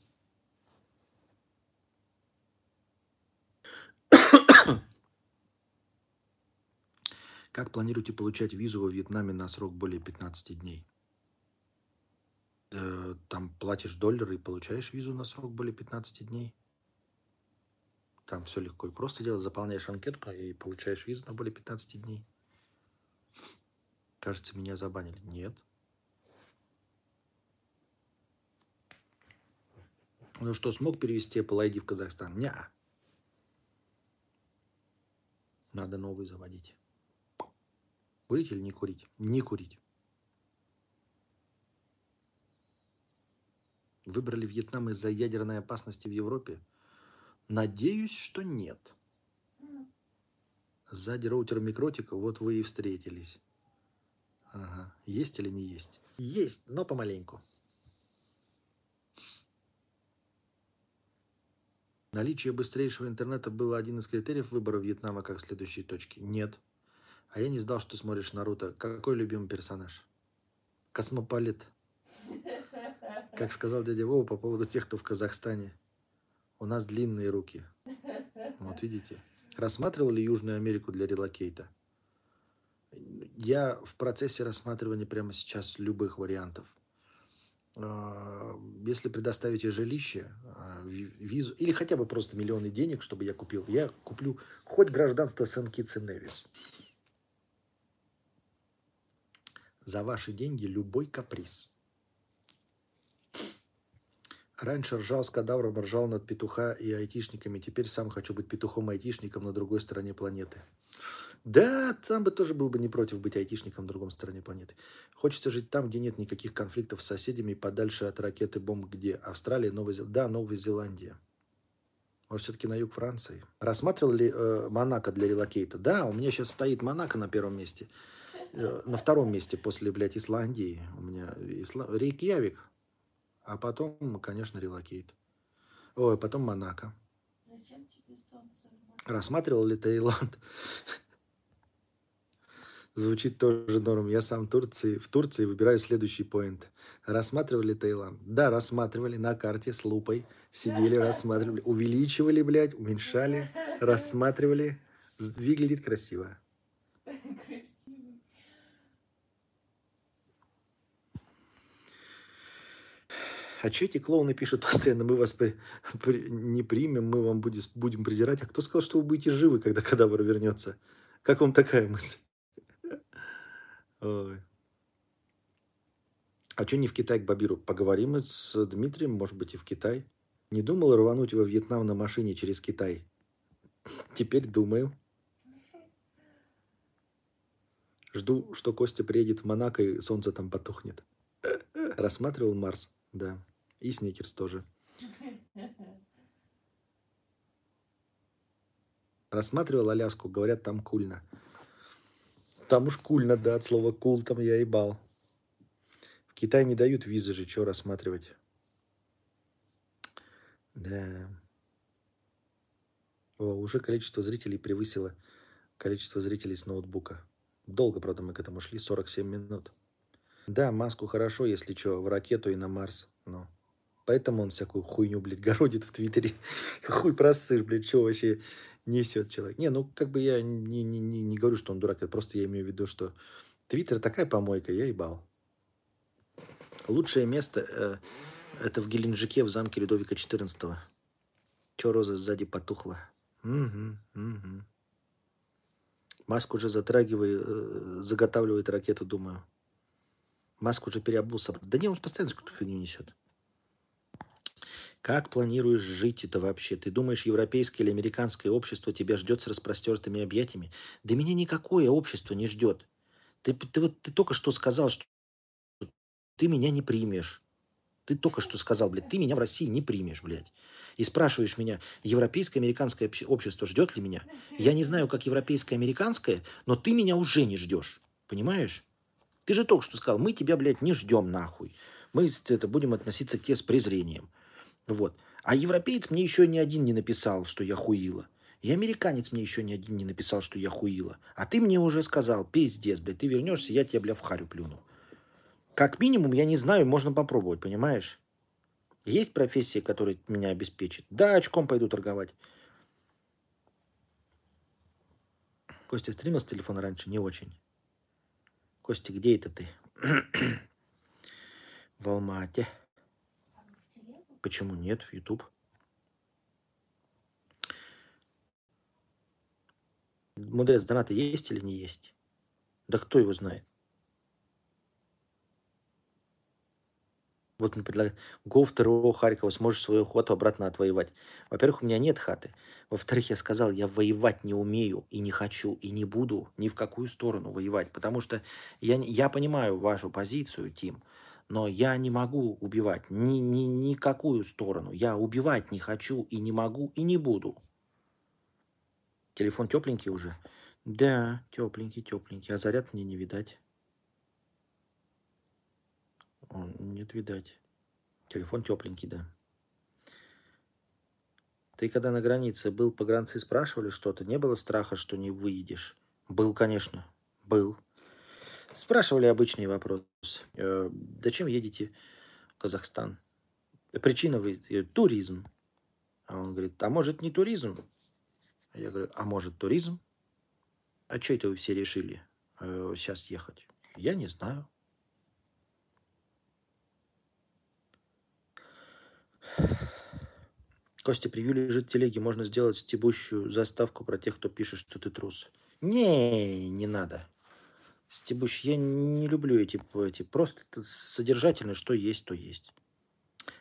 Speaker 1: Как планируете получать визу во Вьетнаме на срок более 15 дней? Э, там платишь доллары и получаешь визу на срок более 15 дней. Там все легко и просто делать. Заполняешь анкетку и получаешь визу на более 15 дней. Кажется, меня забанили. Нет. Ну что, смог перевести Apple ID в Казахстан? Не. Надо новый заводить. Курить или не курить? Не курить. Выбрали Вьетнам из-за ядерной опасности в Европе? Надеюсь, что нет. Сзади роутер микротика, вот вы и встретились. Ага. Есть или не есть? Есть, но помаленьку. Наличие быстрейшего интернета было один из критериев выбора Вьетнама как следующей точки. Нет. А я не знал, что смотришь Наруто. Какой любимый персонаж? Космополит. Как сказал дядя Вова по поводу тех, кто в Казахстане. У нас длинные руки. Вот видите. Рассматривал ли Южную Америку для relocate а? Я в процессе рассматривания прямо сейчас любых вариантов. А, если предоставите жилище, а, визу, или хотя бы просто миллионы денег, чтобы я купил, я куплю хоть гражданство Сен-Китс и Невис. За ваши деньги любой каприз – Раньше ржал с кадавром, ржал над петуха и айтишниками. Теперь сам хочу быть петухом-айтишником на другой стороне планеты. Да, сам бы тоже был бы не против быть айтишником на другой стороне планеты. Хочется жить там, где нет никаких конфликтов с соседями, подальше от ракеты бомб, где Австралия, Новая Зеландия. Да, Новая Зеландия. Может, все-таки на юг Франции? Рассматривал ли э, Монако для релокейта? Да, у меня сейчас стоит Монако на первом месте. Э, на втором месте после, блядь, Исландии. У меня Исла... Рейкьявик. А потом, конечно, relocate. Ой, потом Монако.
Speaker 2: Зачем тебе солнце?
Speaker 1: Рассматривал ли Таиланд? Звучит тоже норм. Я сам в Турции, в Турции выбираю следующий point. Рассматривали Таиланд? Да, рассматривали на карте с лупой. Сидели, рассматривали. Увеличивали, блядь, уменьшали, рассматривали. Выглядит красиво. А что эти клоуны пишут постоянно? Мы вас при- при- не примем, мы вам будем, будем придирать. А кто сказал, что вы будете живы, когда кадавр вернется? Как вам такая мысль? Ой. А что не в Китай к Бабиру? Поговорим с Дмитрием, может быть, и в Китай. Не думал рвануть во Вьетнам на машине через Китай? Теперь думаю. Жду, что Костя приедет в Монако и солнце там потухнет. Рассматривал Марс, да. И Сникерс тоже. Рассматривал Аляску, говорят, там кульно. Там уж кульно, да, от слова кул, там я ебал. В Китае не дают визы же, что рассматривать. Да. О, уже количество зрителей превысило количество зрителей с ноутбука. Долго, правда, мы к этому шли, 47 минут. Да, маску хорошо, если что, в ракету и на Марс. Но поэтому он всякую хуйню, блядь, городит в Твиттере. Хуй просышь, блядь, что вообще несет человек. Не, ну, как бы я не, не, не, не говорю, что он дурак, это просто я имею в виду, что Твиттер такая помойка, я ебал. Лучшее место э, это в Геленджике в замке Людовика XIV. Че роза сзади потухла? Угу, угу. Маск уже затрагивает, э, заготавливает ракету, думаю. Маск уже переобулся. Да не, он постоянно какую-то фигню несет. Как планируешь жить это вообще? Ты думаешь, европейское или американское общество тебя ждет с распростертыми объятиями? Да меня никакое общество не ждет. Ты, ты, вот, ты только что сказал, что ты меня не примешь. Ты только что сказал, блядь, ты меня в России не примешь, блядь. И спрашиваешь меня, европейское, американское общ- общество ждет ли меня? Я не знаю, как европейское, американское, но ты меня уже не ждешь. Понимаешь? Ты же только что сказал, мы тебя, блядь, не ждем нахуй. Мы это, будем относиться к тебе с презрением. Вот. А европеец мне еще ни один не написал, что я хуила. И американец мне еще ни один не написал, что я хуила. А ты мне уже сказал, пиздец, блядь, ты вернешься, я тебя, бля, в харю плюну. Как минимум, я не знаю, можно попробовать, понимаешь? Есть профессии, которые меня обеспечат. Да, очком пойду торговать. Костя стримил с телефона раньше? Не очень. Костя, где это ты? В Алмате.
Speaker 2: А вы в телегу?
Speaker 1: Почему нет? YouTube. Мудрец, донаты есть или не есть? Да кто его знает? Вот мне предлагают, го в ТРО Харькова, сможешь свою охоту обратно отвоевать. Во-первых, у меня нет хаты. Во-вторых, я сказал, я воевать не умею и не хочу, и не буду ни в какую сторону воевать. Потому что я, я понимаю вашу позицию, Тим, но я не могу убивать ни, ни, никакую сторону. Я убивать не хочу и не могу, и не буду. Телефон тепленький уже? Да, тепленький, тепленький. А заряд мне не видать. О, Нет, видать. Телефон тепленький, да. Ты когда на границе был, погранцы спрашивали что-то? Не было страха, что не выедешь? Был, конечно. Был. Спрашивали обычный вопрос. Э, зачем едете в Казахстан? Причина вы э, туризм. А он говорит, а может не туризм? А Я говорю, а может туризм? А что это вы все решили э, сейчас ехать? Я не знаю. Костя, превью лежит в телеге. Можно сделать стебущую заставку про тех, кто пишет, что ты трус. Не, не надо. Стебущий, я не люблю эти, эти. Просто содержательно, что есть, то есть.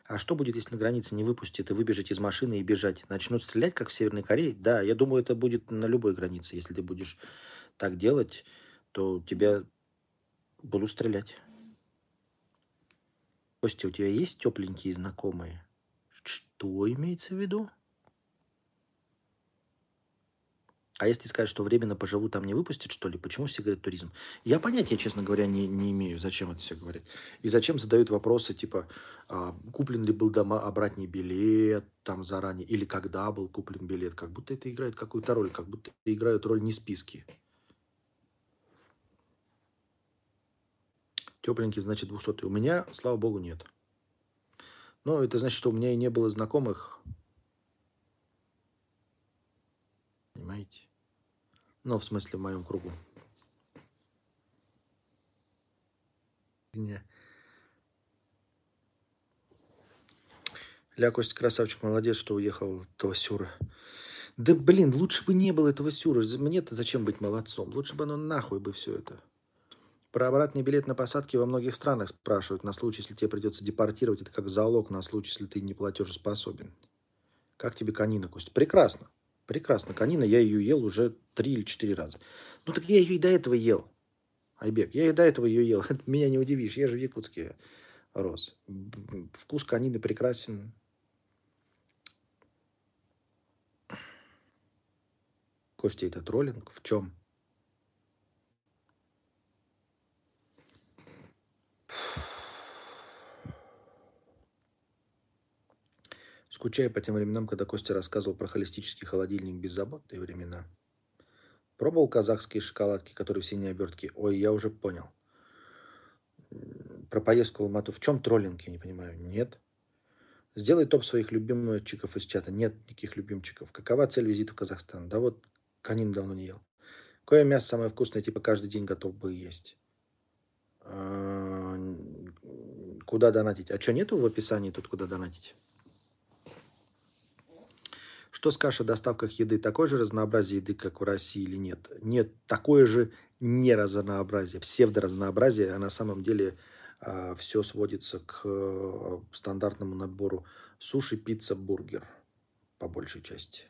Speaker 1: А что будет, если на границе не выпустят и выбежать из машины и бежать? Начнут стрелять, как в Северной Корее? Да, я думаю, это будет на любой границе. Если ты будешь так делать, то тебя будут стрелять. Костя, у тебя есть тепленькие знакомые? Что имеется в виду? А если сказать, что временно поживу, там не выпустят, что ли? Почему все говорят туризм? Я понятия, честно говоря, не, не имею, зачем это все говорит. И зачем задают вопросы, типа, а, куплен ли был дома обратный билет там заранее, или когда был куплен билет. Как будто это играет какую-то роль, как будто играют роль не списки. Тепленький, значит, 200. У меня, слава богу, нет. Но это значит, что у меня и не было знакомых. Понимаете? Ну, в смысле, в моем кругу. Ля, Костя, красавчик, молодец, что уехал этого Сюра. Да, блин, лучше бы не было этого Сюра. Мне-то зачем быть молодцом? Лучше бы оно нахуй бы все это. Про обратный билет на посадке во многих странах спрашивают на случай, если тебе придется депортировать. Это как залог на случай, если ты не платежеспособен. Как тебе канина, Костя? Прекрасно. Прекрасно. Канина, я ее ел уже три или четыре раза. Ну так я ее и до этого ел. Айбек, я и до этого ее ел. Меня не удивишь, я же в Якутске рос. Вкус канины прекрасен. Костя, это троллинг? В чем? Скучаю по тем временам, когда Костя рассказывал про холистический холодильник беззаботные времена. Пробовал казахские шоколадки, которые в синей обертке? Ой, я уже понял. Про поездку в Алмату. В чем троллинг, я не понимаю? Нет. Сделай топ своих любимчиков из чата. Нет никаких любимчиков. Какова цель визита в Казахстан? Да вот, канин давно не ел. Какое мясо самое вкусное, типа каждый день готов бы есть? А, куда донатить? А что, нету в описании тут, куда донатить? Что скажешь о доставках еды? Такое же разнообразие еды, как в России или нет? Нет, такое же неразнообразие, псевдоразнообразие, а на самом деле э, а, все сводится к э, стандартному набору суши, пицца, бургер по большей части.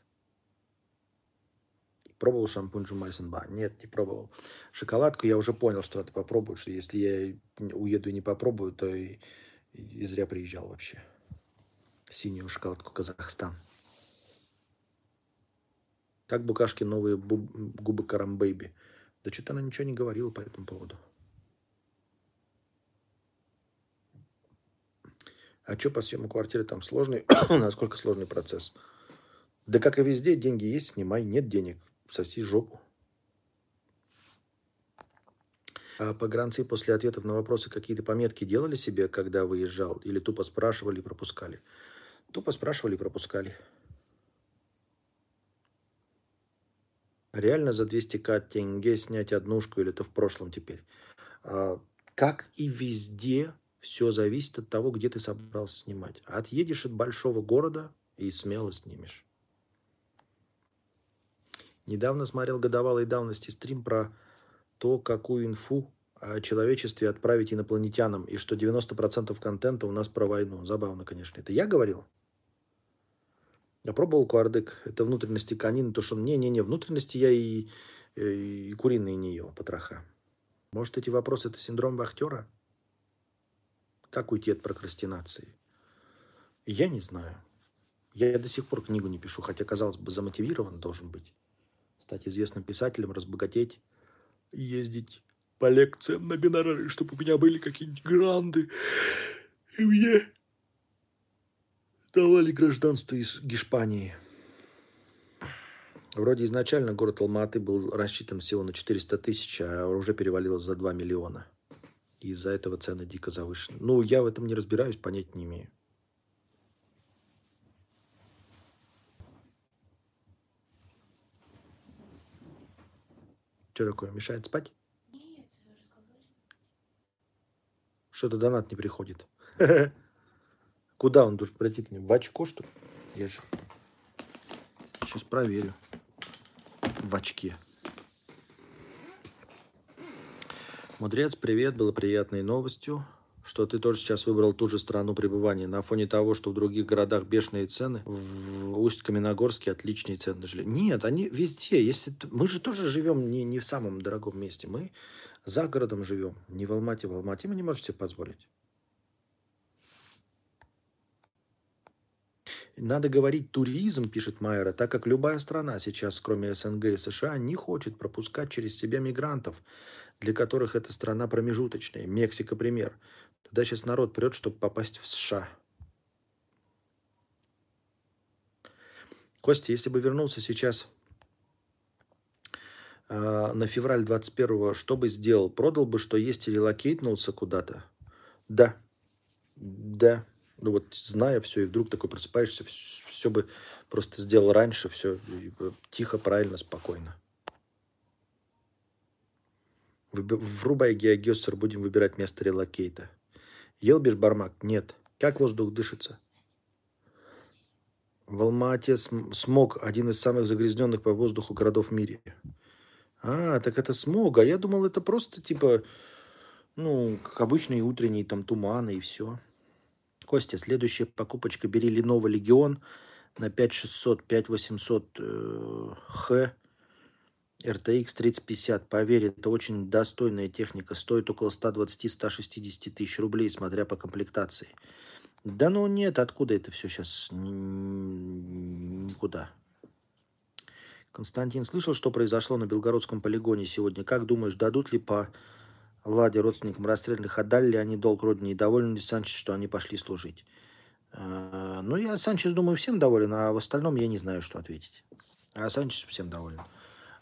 Speaker 1: Пробовал шампунь Джумайсенба? Нет, не пробовал. Шоколадку я уже понял, что надо попробовать, что если я уеду и не попробую, то и, и зря приезжал вообще. Синюю шоколадку Казахстан. Как Букашки новые губы Карамбейби? Да что-то она ничего не говорила по этому поводу. А что по съему квартиры там сложный? Насколько сложный процесс? Да как и везде, деньги есть, снимай. Нет денег, соси жопу. А погранцы после ответов на вопросы какие-то пометки делали себе, когда выезжал? Или тупо спрашивали и пропускали? Тупо спрашивали и пропускали. Реально за 200к тенге снять однушку или это в прошлом теперь? А, как и везде, все зависит от того, где ты собрался снимать. Отъедешь от большого города и смело снимешь. Недавно смотрел годовалой давности стрим про то, какую инфу о человечестве отправить инопланетянам, и что 90% контента у нас про войну. Забавно, конечно. Это я говорил? Я пробовал куардык. Это внутренности конины. То, что не-не-не, внутренности я и, и, и куриные не ел, потроха. Может, эти вопросы – это синдром вахтера? Как уйти от прокрастинации? Я не знаю. Я до сих пор книгу не пишу, хотя, казалось бы, замотивирован должен быть. Стать известным писателем, разбогатеть, ездить по лекциям на гонорары, чтобы у меня были какие-нибудь гранды. И мне давали гражданство из Гешпании. Вроде изначально город Алматы был рассчитан всего на 400 тысяч, а уже перевалилось за 2 миллиона. Из-за этого цены дико завышены. Ну, я в этом не разбираюсь, понять не имею. Что такое, мешает спать?
Speaker 2: Нет.
Speaker 1: Что-то донат не приходит. Куда он должен пройти? В очко, что ли? Я же... Сейчас проверю. В очке. Мудрец, привет. Было приятной новостью, что ты тоже сейчас выбрал ту же страну пребывания. На фоне того, что в других городах бешеные цены, в Усть-Каменогорске отличные цены жили. Нет, они везде. Если... Мы же тоже живем не, не в самом дорогом месте. Мы за городом живем. Не в Алмате. В Алмате мы не можем себе позволить. Надо говорить туризм, пишет Майера, так как любая страна сейчас, кроме СНГ и США, не хочет пропускать через себя мигрантов, для которых эта страна промежуточная. Мексика пример. Туда сейчас народ прет, чтобы попасть в США. Костя, если бы вернулся сейчас э, на февраль 21-го, что бы сделал? Продал бы, что есть, и релокейтнулся куда-то? Да. Да. Ну вот, зная все, и вдруг такой просыпаешься, все, все бы просто сделал раньше, все тихо, правильно, спокойно. Врубай геогессер, будем выбирать место релокейта. Ел бешбармак? Нет. Как воздух дышится? В Алма-Ате смог один из самых загрязненных по воздуху городов в мире. А, так это смог. А я думал, это просто типа, ну, как обычный утренний там туман и все. Костя, следующая покупочка. Бери Lenovo Legion на 5600, 5800 э, Х. RTX 3050. Поверь, это очень достойная техника. Стоит около 120-160 тысяч рублей, смотря по комплектации. Да ну нет, откуда это все сейчас? Никуда. Константин, слышал, что произошло на Белгородском полигоне сегодня? Как думаешь, дадут ли по Ладе родственникам расстрелянных, отдали ли они долг родине и доволен ли Санчес, что они пошли служить? А, ну, я Санчес, думаю, всем доволен, а в остальном я не знаю, что ответить. А Санчес всем доволен.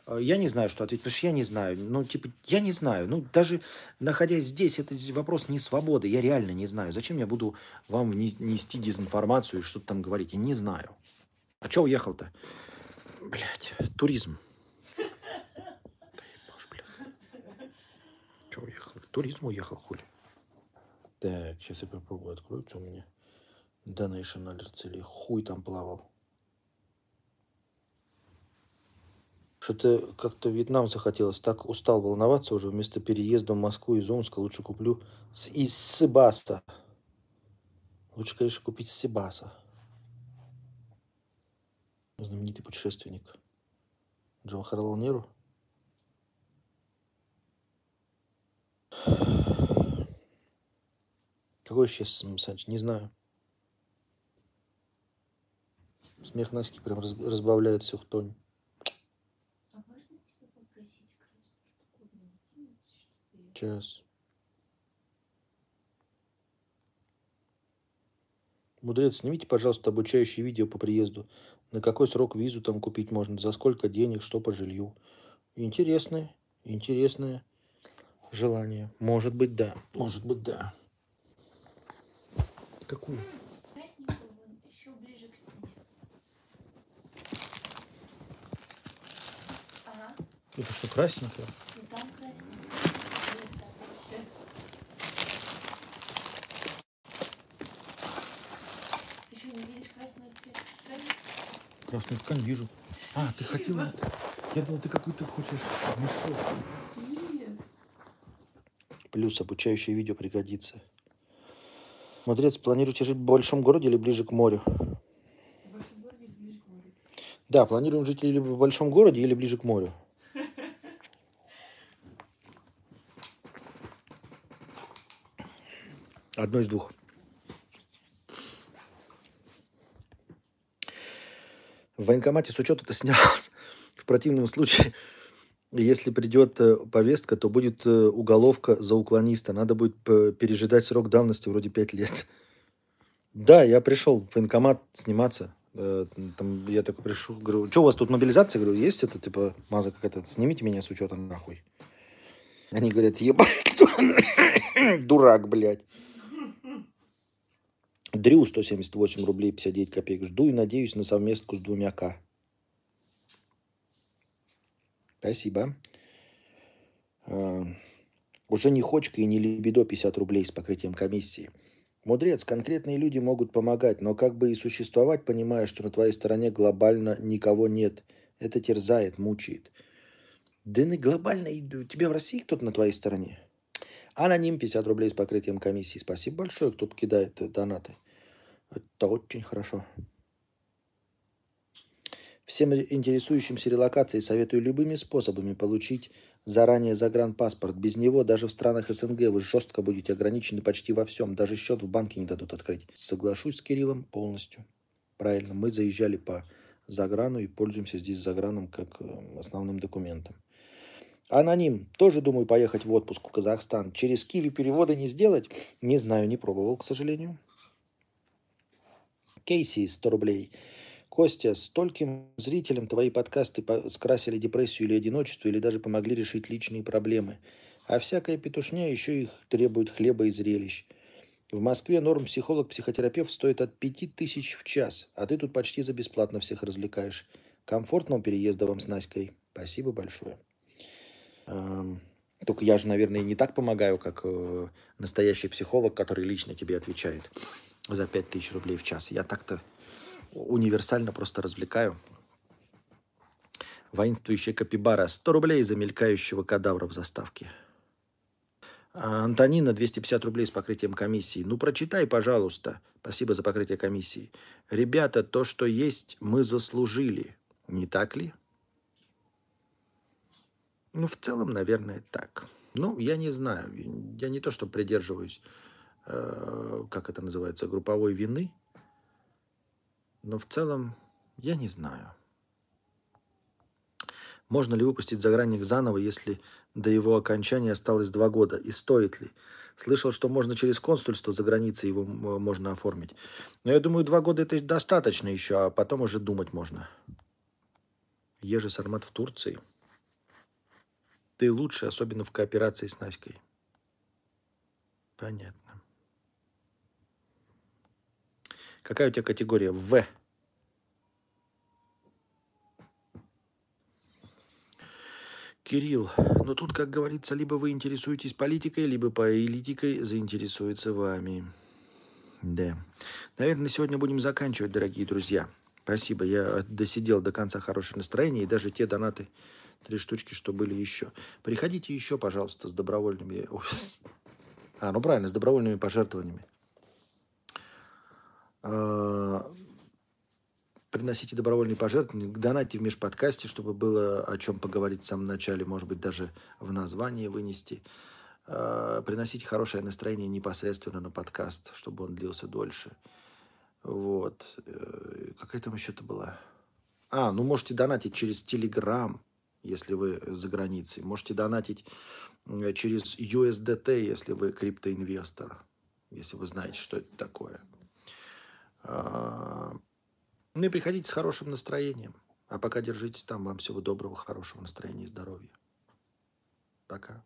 Speaker 1: А, я не знаю, что ответить, потому что я не знаю. Ну, типа, я не знаю. Ну, даже находясь здесь, это вопрос не свободы. Я реально не знаю. Зачем я буду вам нести дезинформацию и что-то там говорить? Я не знаю. А что уехал-то? Блять, туризм. Че уехал? Туризм уехал, хули. Так, сейчас я попробую откроется у меня. Donation Alert или хуй там плавал. Что-то как-то вьетнам захотелось. Так устал волноваться уже. Вместо переезда в Москву из Омска лучше куплю с, из Сибаса. Лучше, конечно, купить Сибаса. Знаменитый путешественник. Джавахарлал Неру. Какой сейчас Санч? Не знаю. Смех Наськи прям раз, разбавляет всю хтонь.
Speaker 2: А можно тебя попросить красную штуковину кинуть, чтобы я...
Speaker 1: Сейчас. Мудрец, снимите, пожалуйста, обучающее видео по приезду. На какой срок визу там купить можно? За сколько денег? Что по жилью? Интересное, интересное желание. Может быть, да. Может быть, да. Какую?
Speaker 2: Красненькую вон, еще ближе к стене. Ага,
Speaker 1: Это что, красненькое?
Speaker 2: и там. Ты что, не видишь красную ткань?
Speaker 1: Красную ткань вижу. А, ты хотела... это? Я думал, ты какой-то хочешь мешок. Плюс обучающее видео пригодится. Мудрец, планируете жить в большом городе или ближе к морю?
Speaker 2: В большом городе или ближе к морю?
Speaker 1: Да, планируем жить или в большом городе, или ближе к морю. Одно из двух. В военкомате с учета-то снялся. В противном случае, если придет э, повестка, то будет э, уголовка за уклониста. Надо будет п- пережидать срок давности вроде 5 лет. Да, я пришел в военкомат сниматься. Э, Там я такой пришел, говорю, что у вас тут мобилизация? Говорю, есть это, типа, маза какая-то, снимите меня с учета нахуй. Они говорят, ебать, дурак, блядь. Дрю 178 рублей 59 копеек. Жду и надеюсь на совместку с двумя К. Спасибо. А, Уже не хочка и не либидо 50 рублей с покрытием комиссии. Мудрец, конкретные люди могут помогать, но как бы и существовать, понимая, что на твоей стороне глобально никого нет. Это терзает, мучает. Да не глобально, тебя в России кто-то на твоей стороне? Аноним 50 рублей с покрытием комиссии. Спасибо большое, кто кидает донаты. Это очень хорошо. Всем интересующимся релокацией советую любыми способами получить заранее загранпаспорт. Без него даже в странах СНГ вы жестко будете ограничены почти во всем. Даже счет в банке не дадут открыть. Соглашусь с Кириллом полностью. Правильно, мы заезжали по заграну и пользуемся здесь заграном как э, основным документом. Аноним. Тоже думаю поехать в отпуск в Казахстан. Через Киви перевода не сделать? Не знаю, не пробовал, к сожалению. Кейси, 100 рублей. Костя, стольким зрителям твои подкасты скрасили депрессию или одиночество, или даже помогли решить личные проблемы. А всякая петушня еще их требует хлеба и зрелищ. В Москве норм психолог-психотерапевт стоит от 5000 в час, а ты тут почти за бесплатно всех развлекаешь. Комфортного переезда вам с Наськой. Спасибо большое. Только я же, наверное, не так помогаю, как э, настоящий психолог, который лично тебе отвечает за 5000 рублей в час. Я так-то универсально просто развлекаю. Воинствующая капибара. 100 рублей за мелькающего кадавра в заставке. А Антонина, 250 рублей с покрытием комиссии. Ну, прочитай, пожалуйста. Спасибо за покрытие комиссии. Ребята, то, что есть, мы заслужили. Не так ли? Ну, в целом, наверное, так. Ну, я не знаю. Я не то, что придерживаюсь, э, как это называется, групповой вины. Но в целом, я не знаю. Можно ли выпустить загранник заново, если до его окончания осталось два года? И стоит ли? Слышал, что можно через консульство за границей его можно оформить. Но я думаю, два года это достаточно еще, а потом уже думать можно. Ежи Сармат в Турции. Ты лучше, особенно в кооперации с Наськой. Понятно. Какая у тебя категория? В. Кирилл, ну тут, как говорится, либо вы интересуетесь политикой, либо политикой заинтересуется вами. Да. Наверное, сегодня будем заканчивать, дорогие друзья. Спасибо. Я досидел до конца хорошее настроение. И даже те донаты, три штучки, что были еще. Приходите еще, пожалуйста, с добровольными... А, ну правильно, с добровольными пожертвованиями. А, приносите добровольные пожертвования, донатьте в межподкасте, чтобы было о чем поговорить в самом начале, может быть, даже в названии вынести. А, приносите хорошее настроение непосредственно на подкаст, чтобы он длился дольше. Вот. Э, какая там еще-то была? А, ну можете донатить через Telegram, если вы за границей. Можете донатить через USDT, если вы криптоинвестор, если вы знаете, что это такое. Ну и приходите с хорошим настроением. А пока держитесь там. Вам всего доброго, хорошего настроения и здоровья. Пока.